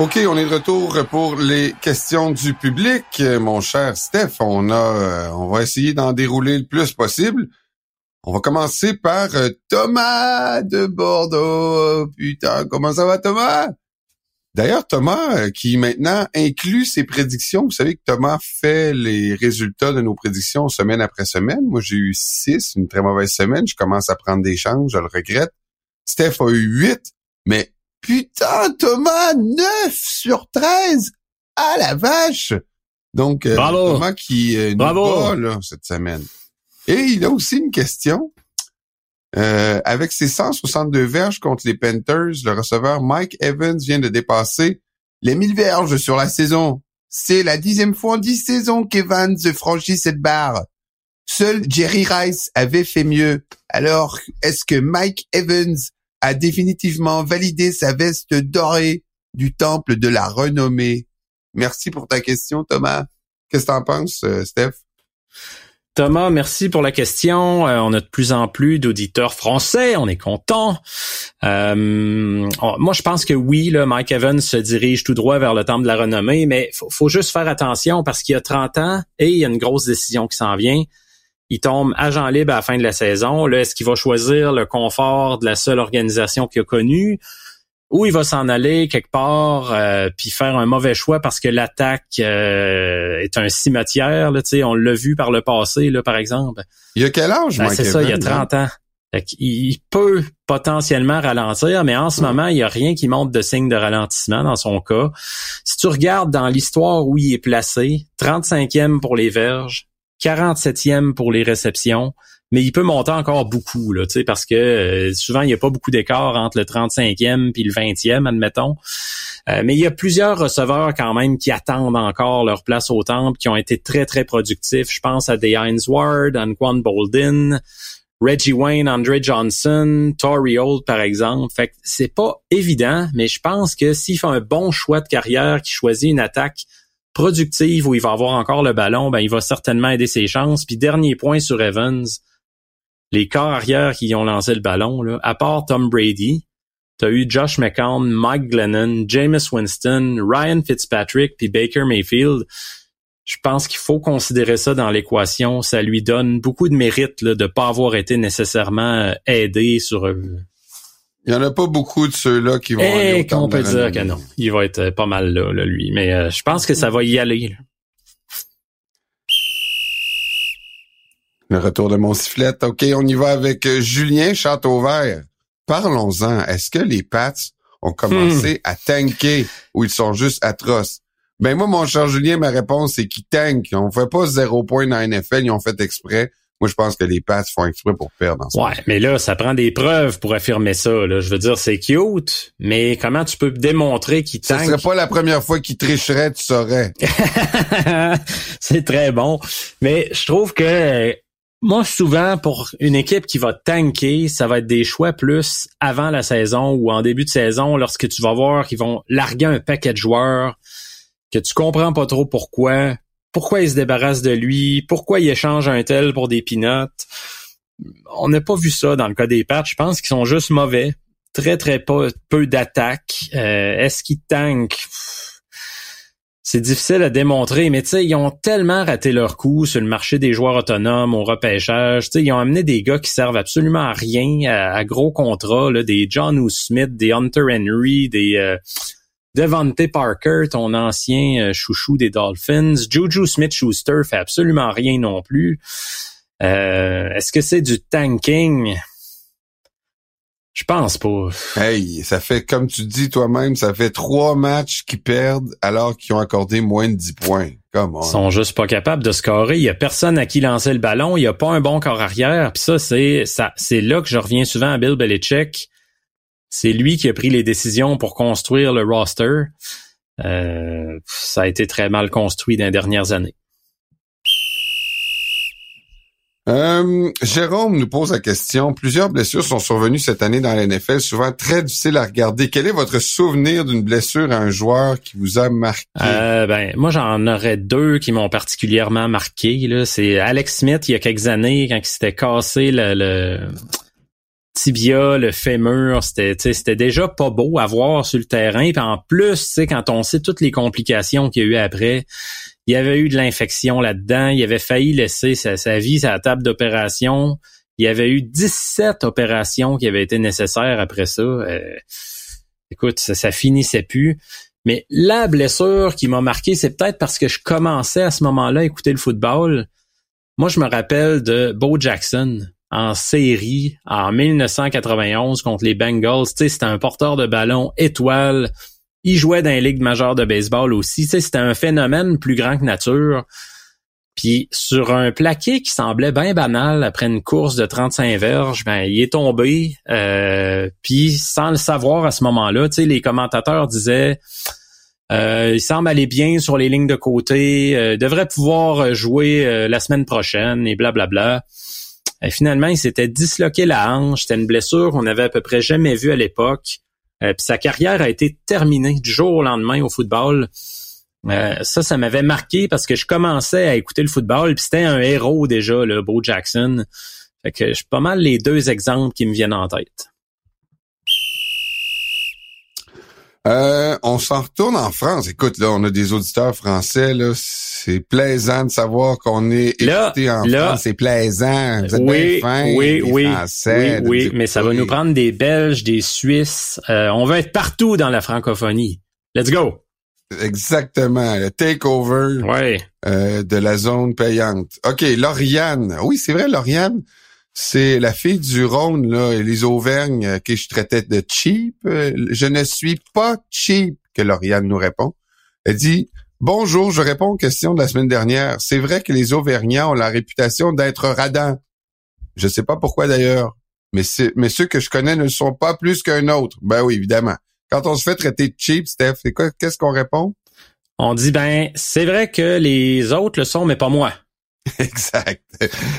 OK, on est de retour pour les questions du public. Mon cher Steph, on a, euh, on va essayer d'en dérouler le plus possible. On va commencer par euh, Thomas de Bordeaux. Putain, comment ça va Thomas? D'ailleurs, Thomas, euh, qui maintenant inclut ses prédictions. Vous savez que Thomas fait les résultats de nos prédictions semaine après semaine. Moi, j'ai eu six, une très mauvaise semaine. Je commence à prendre des chances, je le regrette. Steph a eu huit, mais putain, Thomas, 9 sur 13! À la vache! Donc, euh, Thomas qui euh, nous bat, là, cette semaine. Et il a aussi une question. Euh, avec ses 162 verges contre les Panthers, le receveur Mike Evans vient de dépasser les 1000 verges sur la saison. C'est la dixième fois en dix saisons qu'Evans franchit cette barre. Seul Jerry Rice avait fait mieux. Alors, est-ce que Mike Evans a définitivement validé sa veste dorée du temple de la renommée? Merci pour ta question, Thomas. Qu'est-ce que t'en penses, euh, Steph? Thomas, merci pour la question. Euh, on a de plus en plus d'auditeurs français, on est content. Euh, moi, je pense que oui, là, Mike Evans se dirige tout droit vers le temple de la renommée, mais faut, faut juste faire attention parce qu'il y a 30 ans et il y a une grosse décision qui s'en vient. Il tombe agent libre à la fin de la saison. Là, est-ce qu'il va choisir le confort de la seule organisation qu'il a connue? ou il va s'en aller quelque part euh, puis faire un mauvais choix parce que l'attaque euh, est un cimetière. Là, on l'a vu par le passé, là, par exemple. Il y a quel âge, ben, C'est ça, il y a 30 ans. il peut potentiellement ralentir, mais en ce moment, il n'y a rien qui montre de signe de ralentissement dans son cas. Si tu regardes dans l'histoire où il est placé, 35e pour les verges, 47e pour les réceptions, mais il peut monter encore beaucoup, là, parce que euh, souvent, il n'y a pas beaucoup d'écart entre le 35e puis le 20e, admettons. Euh, mais il y a plusieurs receveurs quand même qui attendent encore leur place au temple, qui ont été très, très productifs. Je pense à Des Ward, Anquan Bolden, Reggie Wayne, Andre Johnson, Tory Holt, par exemple. Fait que c'est pas évident, mais je pense que s'il fait un bon choix de carrière, qui choisit une attaque productive où il va avoir encore le ballon, ben il va certainement aider ses chances. Puis dernier point sur Evans, les corps arrière qui ont lancé le ballon, là, à part Tom Brady, tu eu Josh McCown, Mike Glennon, Jameis Winston, Ryan Fitzpatrick, puis Baker Mayfield. Je pense qu'il faut considérer ça dans l'équation. Ça lui donne beaucoup de mérite de pas avoir été nécessairement euh, aidé sur... Il y en a pas beaucoup de ceux-là qui vont aller eh, on peut dire que non. Il va être euh, pas mal là, lui. Mais euh, je pense que ça va y aller. Le retour de mon sifflet. OK, on y va avec euh, Julien Châteauvert. Parlons-en. Est-ce que les Pats ont commencé hmm. à tanker ou ils sont juste atroces? Ben moi, mon cher Julien, ma réponse c'est qu'ils tankent. On fait pas zéro point dans la NFL, ils ont fait exprès. Moi, je pense que les Pats font exprès pour perdre. ouais, mais là, ça prend des preuves pour affirmer ça. Là. Je veux dire, c'est cute, mais comment tu peux démontrer qu'ils tankent? Ce serait pas la première fois qu'ils tricheraient, tu saurais. c'est très bon. Mais je trouve que moi, souvent, pour une équipe qui va tanker, ça va être des choix plus avant la saison ou en début de saison, lorsque tu vas voir qu'ils vont larguer un paquet de joueurs que tu comprends pas trop pourquoi, pourquoi ils se débarrassent de lui, pourquoi ils échangent un tel pour des pinottes. On n'a pas vu ça dans le cas des Pats. Je pense qu'ils sont juste mauvais. Très, très peu, d'attaques. Euh, est-ce qu'ils tankent? c'est difficile à démontrer, mais tu ils ont tellement raté leur coup sur le marché des joueurs autonomes, au repêchage. Tu ils ont amené des gars qui servent absolument à rien, à, gros contrats, des John ou Smith, des Hunter Henry, des euh, Devante Parker, ton ancien euh, chouchou des Dolphins. Juju Smith-Schuster fait absolument rien non plus. Euh, est-ce que c'est du tanking? Je pense pas. Hey, ça fait, comme tu dis toi-même, ça fait trois matchs qui perdent alors qu'ils ont accordé moins de 10 points. Come Ils sont juste pas capables de scorer. Il y a personne à qui lancer le ballon. Il y a pas un bon corps arrière. Puis ça, c'est ça, c'est là que je reviens souvent à Bill Belichick. C'est lui qui a pris les décisions pour construire le roster. Euh, ça a été très mal construit dans les dernières années. Euh, Jérôme nous pose la question. Plusieurs blessures sont survenues cette année dans la NFL, souvent très difficiles à regarder. Quel est votre souvenir d'une blessure à un joueur qui vous a marqué? Euh, ben, moi, j'en aurais deux qui m'ont particulièrement marqué. C'est Alex Smith, il y a quelques années, quand il s'était cassé le, tibia, le fémur, c'était, c'était déjà pas beau à voir sur le terrain. Puis en plus, quand on sait toutes les complications qu'il y a eu après, il y avait eu de l'infection là-dedans. Il avait failli laisser sa, vie la table d'opération. Il y avait eu 17 opérations qui avaient été nécessaires après ça. Euh, écoute, ça, ça finissait plus. Mais la blessure qui m'a marqué, c'est peut-être parce que je commençais à ce moment-là à écouter le football. Moi, je me rappelle de Bo Jackson en série en 1991 contre les Bengals. Tu sais, c'était un porteur de ballon étoile il jouait dans les ligues majeures de baseball aussi. c'était un phénomène plus grand que nature. Puis sur un plaqué qui semblait bien banal après une course de 35 verges, ben il est tombé. Euh, puis sans le savoir à ce moment-là, tu sais, les commentateurs disaient euh, il semble aller bien sur les lignes de côté, euh, devrait pouvoir jouer euh, la semaine prochaine et blablabla. Finalement, il s'était disloqué la hanche. C'était une blessure qu'on avait à peu près jamais vue à l'époque. Euh, puis sa carrière a été terminée du jour au lendemain au football. Euh, ça, ça m'avait marqué parce que je commençais à écouter le football, puis c'était un héros déjà, le Bo Jackson. Fait que j'ai pas mal les deux exemples qui me viennent en tête. Euh, on s'en retourne en France. Écoute, là, on a des auditeurs français, là. C'est plaisant de savoir qu'on est écouté en France. C'est plaisant. Vous êtes oui, bien oui, oui, oui, oui, mais ça va nous prendre des Belges, des Suisses. Euh, on va être partout dans la francophonie. Let's go! Exactement, le takeover ouais. euh, de la zone payante. OK, Lauriane. Oui, c'est vrai, Lauriane. C'est la fille du Rhône, là, et les Auvergnes, euh, que je traitais de cheap. Euh, je ne suis pas cheap, que Lauriane nous répond. Elle dit, bonjour, je réponds aux questions de la semaine dernière. C'est vrai que les Auvergnats ont la réputation d'être radins. Je sais pas pourquoi d'ailleurs, mais, mais ceux que je connais ne le sont pas plus qu'un autre. Ben oui, évidemment. Quand on se fait traiter de cheap, Steph, c'est quoi, qu'est-ce qu'on répond? On dit, ben, c'est vrai que les autres le sont, mais pas moi. exact.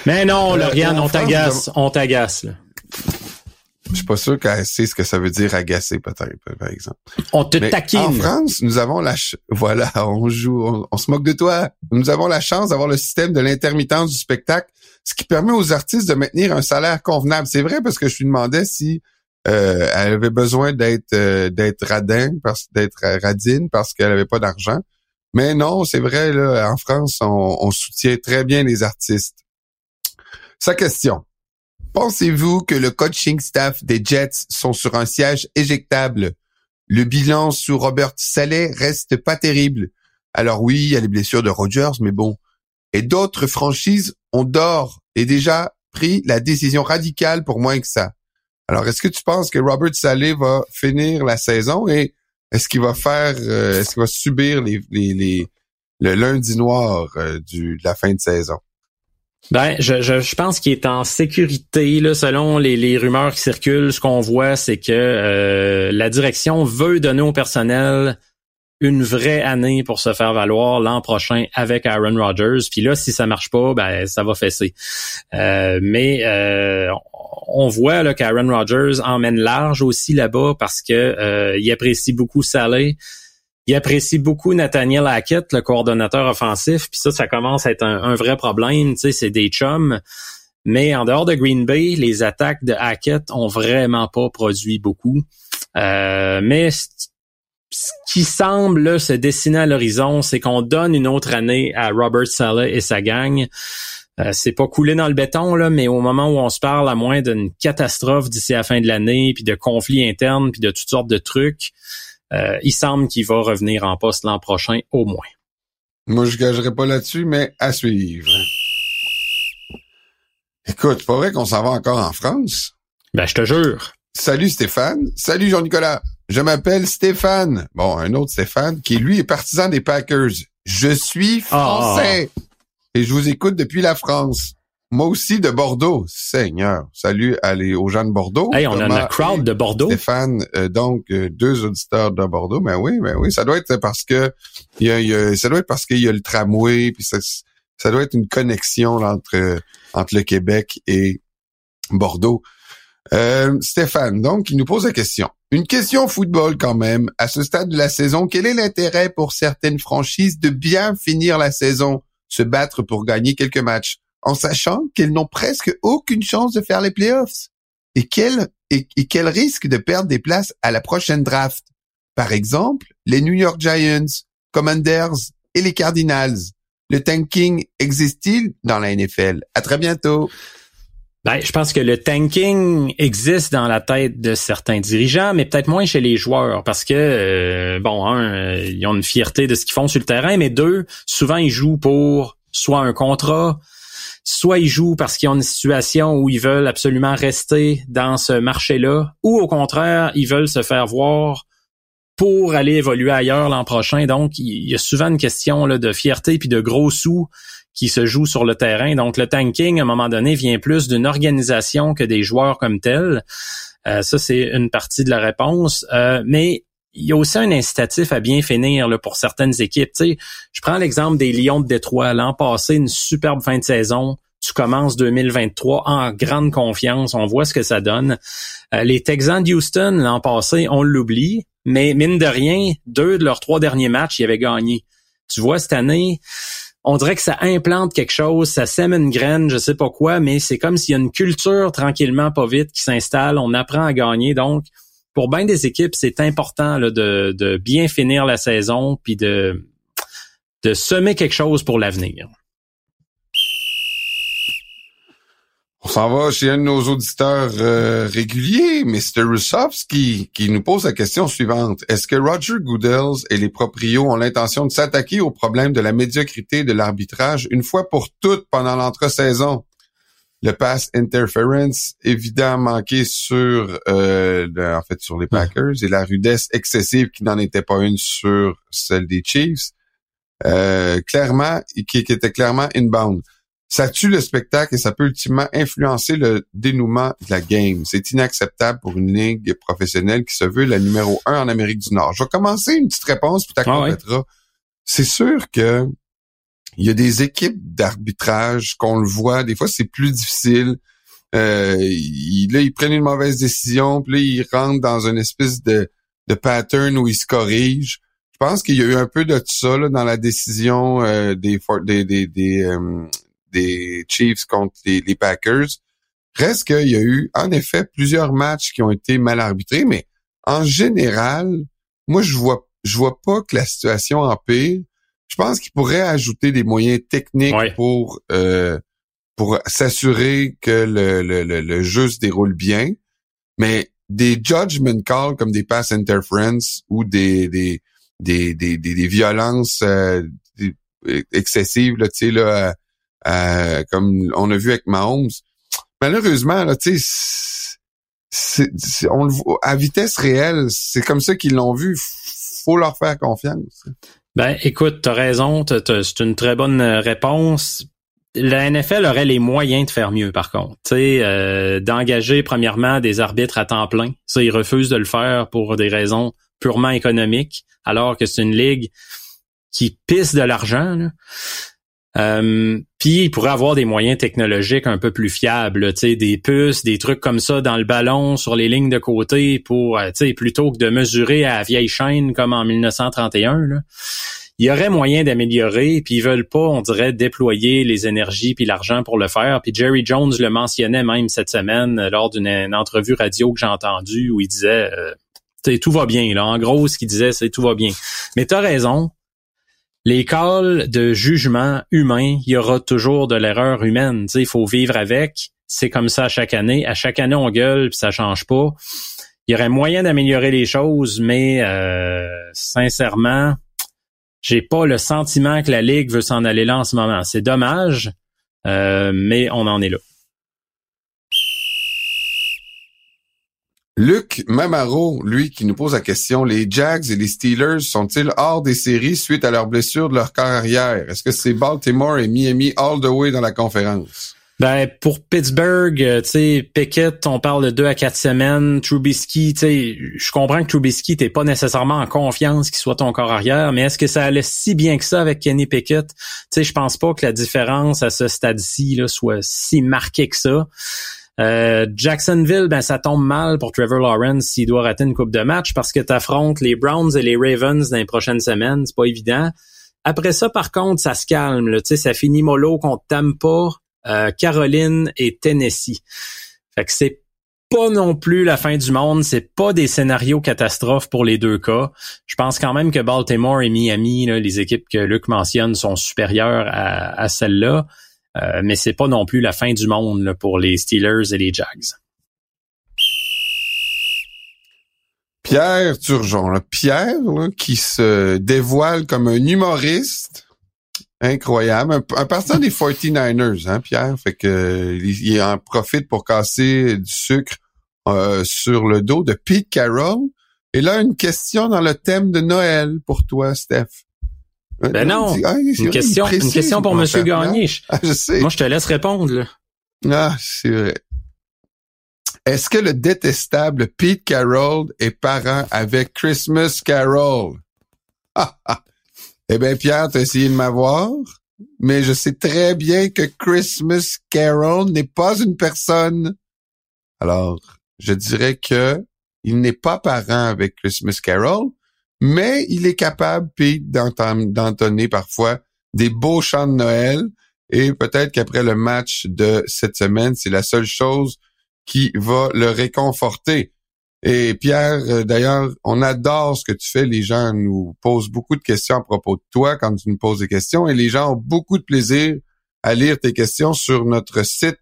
Mais non, euh, Lauriane, on t'agace, on t'agace. Je suis pas sûr qu'elle sait ce que ça veut dire agacer, peut-être, par exemple. On te taquine. En France, nous avons la voilà, on joue, on, se moque de toi. Nous avons la chance d'avoir le système de l'intermittence du spectacle, ce qui permet aux artistes de maintenir un salaire convenable. C'est vrai parce que je lui demandais si euh, elle avait besoin d'être euh, d'être radin, parce d'être radine parce qu'elle avait pas d'argent. Mais non, c'est vrai, là, en France, on, soutient très bien les artistes. Sa question. Pensez-vous que le coaching staff des Jets sont sur un siège éjectable? Le bilan sous Robert Saleh reste pas terrible. Alors oui, il y a les blessures de Rodgers, mais bon. Et d'autres franchises ont d'or et déjà pris la décision radicale pour moins que ça. Alors, est-ce que tu penses que Robert Saleh va finir la saison et est-ce qu'il va faire, euh, est-ce qu'il va subir les, le lundi noir euh, de la fin de saison? Ben, je, je, pense qu'il est en sécurité. Là, selon les, les rumeurs qui circulent, ce qu'on voit, c'est que euh, la direction veut donner au personnel une vraie année pour se faire valoir l'an prochain avec Aaron Rodgers. Puis là, si ça marche pas, ben ça va fesser. mais on voit là, qu'Aaron Rodgers emmène large aussi là-bas parce que euh, il apprécie beaucoup Saleh. Il apprécie beaucoup Nathaniel Hackett, le coordonnateur offensif. Puis ça, ça commence à être un, vrai problème. Tu sais, c'est des chums. Mais en dehors de Green Bay, les attaques de Hackett ont vraiment pas produit beaucoup. Euh, mais ce qui semble se dessiner à l'horizon, c'est qu'on donne une autre année à Robert Saleh et sa gang. Euh, c'est pas coulé dans le béton, là, mais au moment où on se parle, à moins d'une catastrophe d'ici la fin de l'année, puis de conflits internes, puis de toutes sortes de trucs, euh, il semble qu'il va revenir en poste l'an prochain au moins. Moi, je gagerai pas là-dessus, mais à suivre. Écoute, c'est pas vrai qu'on s'en va encore en France? Ben, je te jure. Salut Stéphane. Salut Jean-Nicolas. Je m'appelle Stéphane. Bon, un autre Stéphane qui, lui, est partisan des Packers. Je suis français. Et je vous écoute depuis la France. Moi aussi de Bordeaux. Seigneur. Salut allez, aux gens de Bordeaux. Hey, on a un crowd de Bordeaux. Stéphane, euh, donc euh, deux auditeurs de Bordeaux. Ben oui, ben oui. Ça doit être parce que il y a, ça doit être parce qu'il y a le tramway, puis ça, ça doit être une connexion entre entre le Québec et Bordeaux. Euh, Stéphane, donc, il nous pose la question. Une question football quand même. À ce stade de la saison, quel est l'intérêt pour certaines franchises de bien finir la saison, se battre pour gagner quelques matchs, en sachant qu'elles n'ont presque aucune chance de faire les playoffs? Et quel, et, quel risque de perdre des places à la prochaine draft? Par exemple, les New York Giants, Commanders et les Cardinals. Le tanking existe-t-il dans la NFL? À très bientôt. Ben, je pense que le tanking existe dans la tête de certains dirigeants, mais peut-être moins chez les joueurs, parce que euh, bon, un, euh, ils ont une fierté de ce qu'ils font sur le terrain, mais deux, souvent ils jouent pour soit un contrat, soit ils jouent parce qu'ils ont une situation où ils veulent absolument rester dans ce marché-là, ou au contraire, ils veulent se faire voir pour aller évoluer ailleurs l'an prochain. Donc, il y a souvent une question là, de fierté puis de gros sous qui se joue sur le terrain. Donc le tanking, à un moment donné, vient plus d'une organisation que des joueurs comme tels. Euh, ça, c'est une partie de la réponse. Euh, mais il y a aussi un incitatif à bien finir là, pour certaines équipes. Tu je prends l'exemple des Lions de Détroit. L'an passé, une superbe fin de saison. Tu commences 2023 en grande confiance. On voit ce que ça donne. Euh, les Texans de Houston, l'an passé, on l'oublie. Mais mine de rien, deux de leurs trois derniers matchs, ils avaient gagné. Tu vois, cette année, on dirait que ça implante quelque chose, ça sème une graine, je sais pas quoi, mais c'est comme s'il y a une culture tranquillement, pas vite, qui s'installe. On apprend à gagner. Donc, pour bien des équipes, c'est important là, de, de, bien finir la saison puis de, de semer quelque chose pour l'avenir. On s'en va chez un de nos auditeurs euh, réguliers, Mr. Russovski, qui nous pose la question suivante. Est-ce que Roger Goodell et les proprios ont l'intention de s'attaquer au problème de la médiocrité de l'arbitrage une fois pour toutes pendant l'entre-saison? Le pass interference évident manqué sur euh, en fait sur les Packers et la rudesse excessive qui n'en était pas une sur celle des Chiefs. Euh, clairement, qui, qui était clairement inbound. Ça tue le spectacle et ça peut ultimement influencer le dénouement de la game. C'est inacceptable pour une ligue professionnelle qui se veut la numéro un en Amérique du Nord. Je vais commencer une petite réponse, puis tu ah C'est sûr que il y a des équipes d'arbitrage qu'on le voit, des fois c'est plus difficile. Euh, là, ils prennent une mauvaise décision, puis là, ils rentrent dans une espèce de, pattern où ils se corrigent. Je pense qu'il y a eu un peu de ça là, dans la décision euh, des, des, des, des, euh, des Chiefs contre les, Packers. Reste qu'il y a eu, en effet, plusieurs matchs qui ont été mal arbitrés, mais en général, moi, je vois, je vois pas que la situation empire. Je pense qu'il pourrait ajouter des moyens techniques pour euh, pour s'assurer que le, le, le, jeu se déroule bien. Mais des judgment calls comme des pass interference ou des des des des, des, violences euh, excessives là, tu sais là euh, comme on a vu avec Mahomes. Malheureusement, là, tu sais, on à vitesse réelle, c'est comme ça qu'ils l'ont vu. Faut leur faire confiance. Ben, écoute, t'as raison, c'est une très bonne euh, réponse. La NFL aurait les moyens de faire mieux, par contre. Euh, d'engager premièrement des arbitres à temps plein. Ça, ils refusent de le faire pour des raisons purement économiques, alors que c'est une ligue qui pisse de l'argent. Euh, puis il pourrait avoir des moyens technologiques un peu plus fiables, tu des puces, des trucs comme ça dans le ballon, sur les lignes de côté, pour, euh, tu plutôt que de mesurer à vieille chaîne comme en 1931. Là. Il y aurait moyen d'améliorer, puis ils veulent pas, on dirait, déployer les énergies puis l'argent pour le faire. Puis Jerry Jones le mentionnait même cette semaine euh, lors d'une entrevue radio que j'ai entendue où il disait, euh, tout va bien. Là, en gros, ce qu'il disait, c'est tout va bien. Mais t'as raison, calls de jugement humain, il y aura toujours de l'erreur humaine. il faut vivre avec. C'est comme ça chaque année. À chaque année, on gueule puis ça change pas. il y aurait moyen d'améliorer les choses, mais euh, sincèrement, j'ai pas le sentiment que la Ligue veut s'en aller là en ce moment. C'est dommage, euh, mais on en est là. Luc Mamaro, lui, qui nous pose la question, les Jags et les Steelers sont-ils hors des séries suite à leur blessure de leur corps arrière? Est-ce que c'est Baltimore et Miami all the way dans la conférence? Ben pour Pittsburgh, euh, tu sais, Pickett, on parle de deux à quatre semaines. Trubisky, tu sais, je comprends que Trubisky t'es pas nécessairement en confiance qu'il soit ton corps arrière, mais est-ce que ça allait si bien que ça avec Kenny Pickett? Tu sais, je pense pas que la différence à ce stade-ci là soit si marquée que ça. Euh, Jacksonville, ben ça tombe mal pour Trevor Lawrence s'il doit rater une coupe de match parce que tu affrontes les Browns et les Ravens dans les prochaines semaines, c'est pas évident. Après ça, par contre, ça se calme. Sais, ça finit mollo contre Tampa, euh, Caroline et Tennessee. Fait que c'est pas non plus la fin du monde, c'est pas des scénarios catastrophes pour les deux cas. Je pense quand même que Baltimore et Miami, les équipes que Luc mentionne, sont supérieures à, à celles-là. Euh, mais c'est pas non plus la fin du monde pour les Steelers et les Jags. Pierre Turgeon, Pierre qui se dévoile comme un humoriste incroyable, un, partant des 49ers, hein, Pierre, fait que il, en profite pour casser du sucre euh, sur le dos de Pete Carroll. Et là, une question dans le thème de Noël pour toi, Steph. Ben non, ah, une, question, une question pour Monsieur Gagné. Ah, je sais. Moi, je te laisse répondre. Là. Ah, c'est vrai. Est-ce que le détestable Pete Carroll est parent avec Christmas Carroll? eh bien, Pierre, t'as essayé de m'avoir, mais je sais très bien que Christmas Carroll n'est pas une personne. Alors, je dirais que il n'est pas parent avec Christmas Carroll, mais il est capable, Pete, d'entonner parfois des beaux chants de Noël. Et peut-être qu'après le match de cette semaine, c'est la seule chose qui va le réconforter. Et Pierre, euh, d'ailleurs, on adore ce que tu fais. Les gens nous posent beaucoup de questions à propos de toi quand tu nous poses des questions et les gens ont beaucoup de plaisir à lire tes questions sur notre site,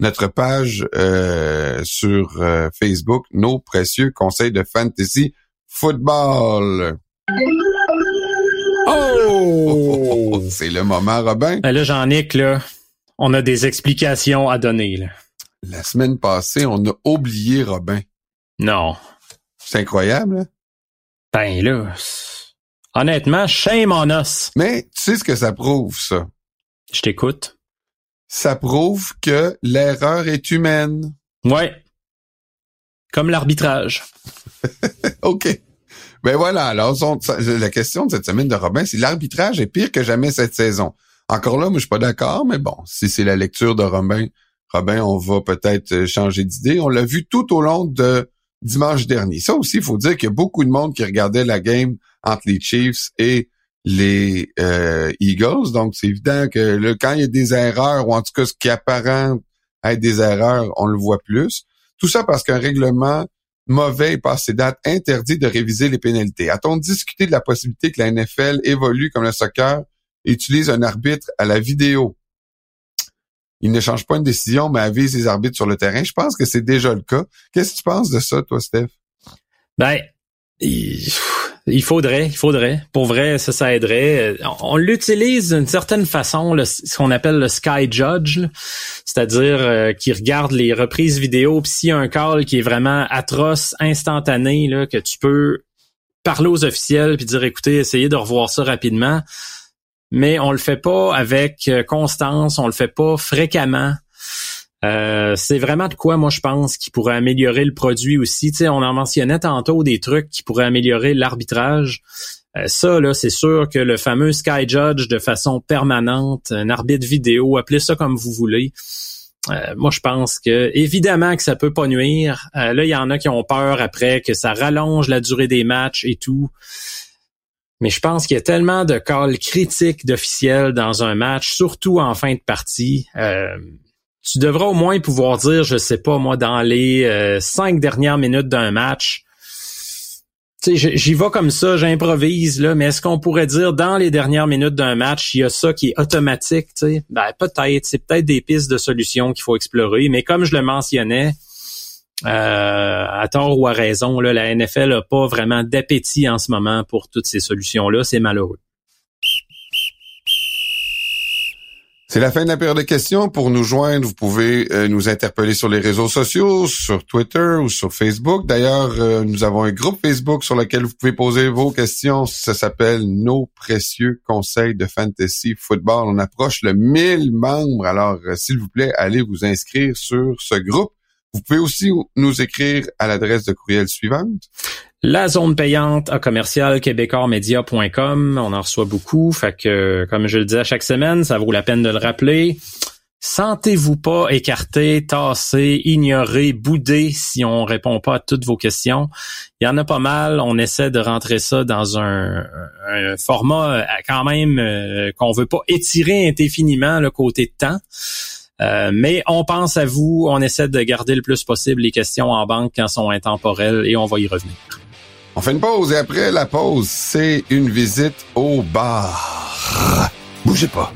notre page euh, sur euh, Facebook, nos précieux conseils de fantasy football. Oh! C'est le moment, Robin. Ben là, Jean-Nic, là, on a des explications à donner. Là. La semaine passée, on a oublié Robin. Non. C'est incroyable, hein? Ben là, honnêtement, shame on us. Mais tu sais ce que ça prouve, ça? Je t'écoute. Ça prouve que l'erreur est humaine. Ouais. Comme l'arbitrage. OK. Ben voilà, alors la question de cette semaine de Robin, c'est l'arbitrage est pire que jamais cette saison. Encore là, moi je suis pas d'accord, mais bon, si c'est la lecture de Robin, Robin, on va peut-être euh, changer d'idée. On l'a vu tout au long de dimanche dernier. Ça aussi, il faut dire qu'il y a beaucoup de monde qui regardait la game entre les Chiefs et les euh, Eagles. Donc, c'est évident que là, quand il y a des erreurs, ou en tout cas ce qui apparent être des erreurs, on le voit plus. Tout ça parce qu'un règlement mauvais et passé date interdit de réviser les pénalités. A-t-on discuté de la possibilité que la NFL évolue comme le soccer et utilise un arbitre à la vidéo? Il ne change pas une décision, mais avise les arbitres sur le terrain. Je pense que c'est déjà le cas. Qu'est-ce que tu penses de ça, toi, Steph? Ben, faudrait, il faudrait. Pour vrai, ça, ça aiderait. On, l'utilise d'une certaine façon, ce qu'on appelle le Sky Judge, c'est-à-dire euh, qui regarde les reprises vidéo, puis s'il y a un call qui est vraiment atroce, instantané, là, que tu peux parler aux officiels puis dire écoutez, essayez de revoir ça rapidement. Mais on le fait pas avec euh, constance, on le fait pas fréquemment. Euh, c'est vraiment de quoi, moi, je pense, qui pourrait améliorer le produit aussi. Tu sais, on en mentionnait tantôt des trucs qui pourraient améliorer l'arbitrage. Euh, ça, là, c'est sûr que le fameux Sky Judge de façon permanente, un arbitre vidéo, appelez ça comme vous voulez. Euh, moi, je pense que évidemment que ça peut pas nuire. là, il y en a qui ont peur après que ça rallonge la durée des matchs et tout. Mais je pense qu'il y a tellement de calls critiques d'officiels dans un match, surtout en fin de partie. Euh, tu devras au moins pouvoir dire, je sais pas, moi, dans les euh, cinq dernières minutes d'un match, j'y vais comme ça, j'improvise, là, mais est-ce qu'on pourrait dire dans les dernières minutes d'un match, il y a ça qui est automatique, tu? Ben, peut-être, c'est peut-être des pistes de solutions qu'il faut explorer, mais comme je le mentionnais, à tort ou à raison, la NFL n'a pas vraiment d'appétit en ce moment pour toutes ces solutions-là. C'est malheureux. C'est la fin de la période de questions. Pour nous joindre, vous pouvez euh, nous interpeller sur les réseaux sociaux, sur Twitter ou sur Facebook. D'ailleurs, euh, nous avons un groupe Facebook sur lequel vous pouvez poser vos questions. Ça s'appelle Nos précieux conseils de fantasy football. On approche le 1000 membres. Alors, euh, s'il vous plaît, allez vous inscrire sur ce groupe. Vous pouvez aussi nous écrire à l'adresse de courriel suivante. La zone payante à commercial québécoismedia.com. On en reçoit beaucoup. Fait que, comme je le dis à chaque semaine, ça vaut la peine de le rappeler. Sentez-vous pas écarté, tassé, ignoré, boudé si on répond pas à toutes vos questions. Il y en a pas mal. On essaie de rentrer ça dans un, format euh, quand même euh, qu'on veut pas étirer indéfiniment le côté temps. Euh, mais on pense à vous, on essaie de garder le plus possible les questions en banque quand sont intemporelles et on va y revenir. On fait une pause et après la pause, c'est une visite au bar. Bougez pas.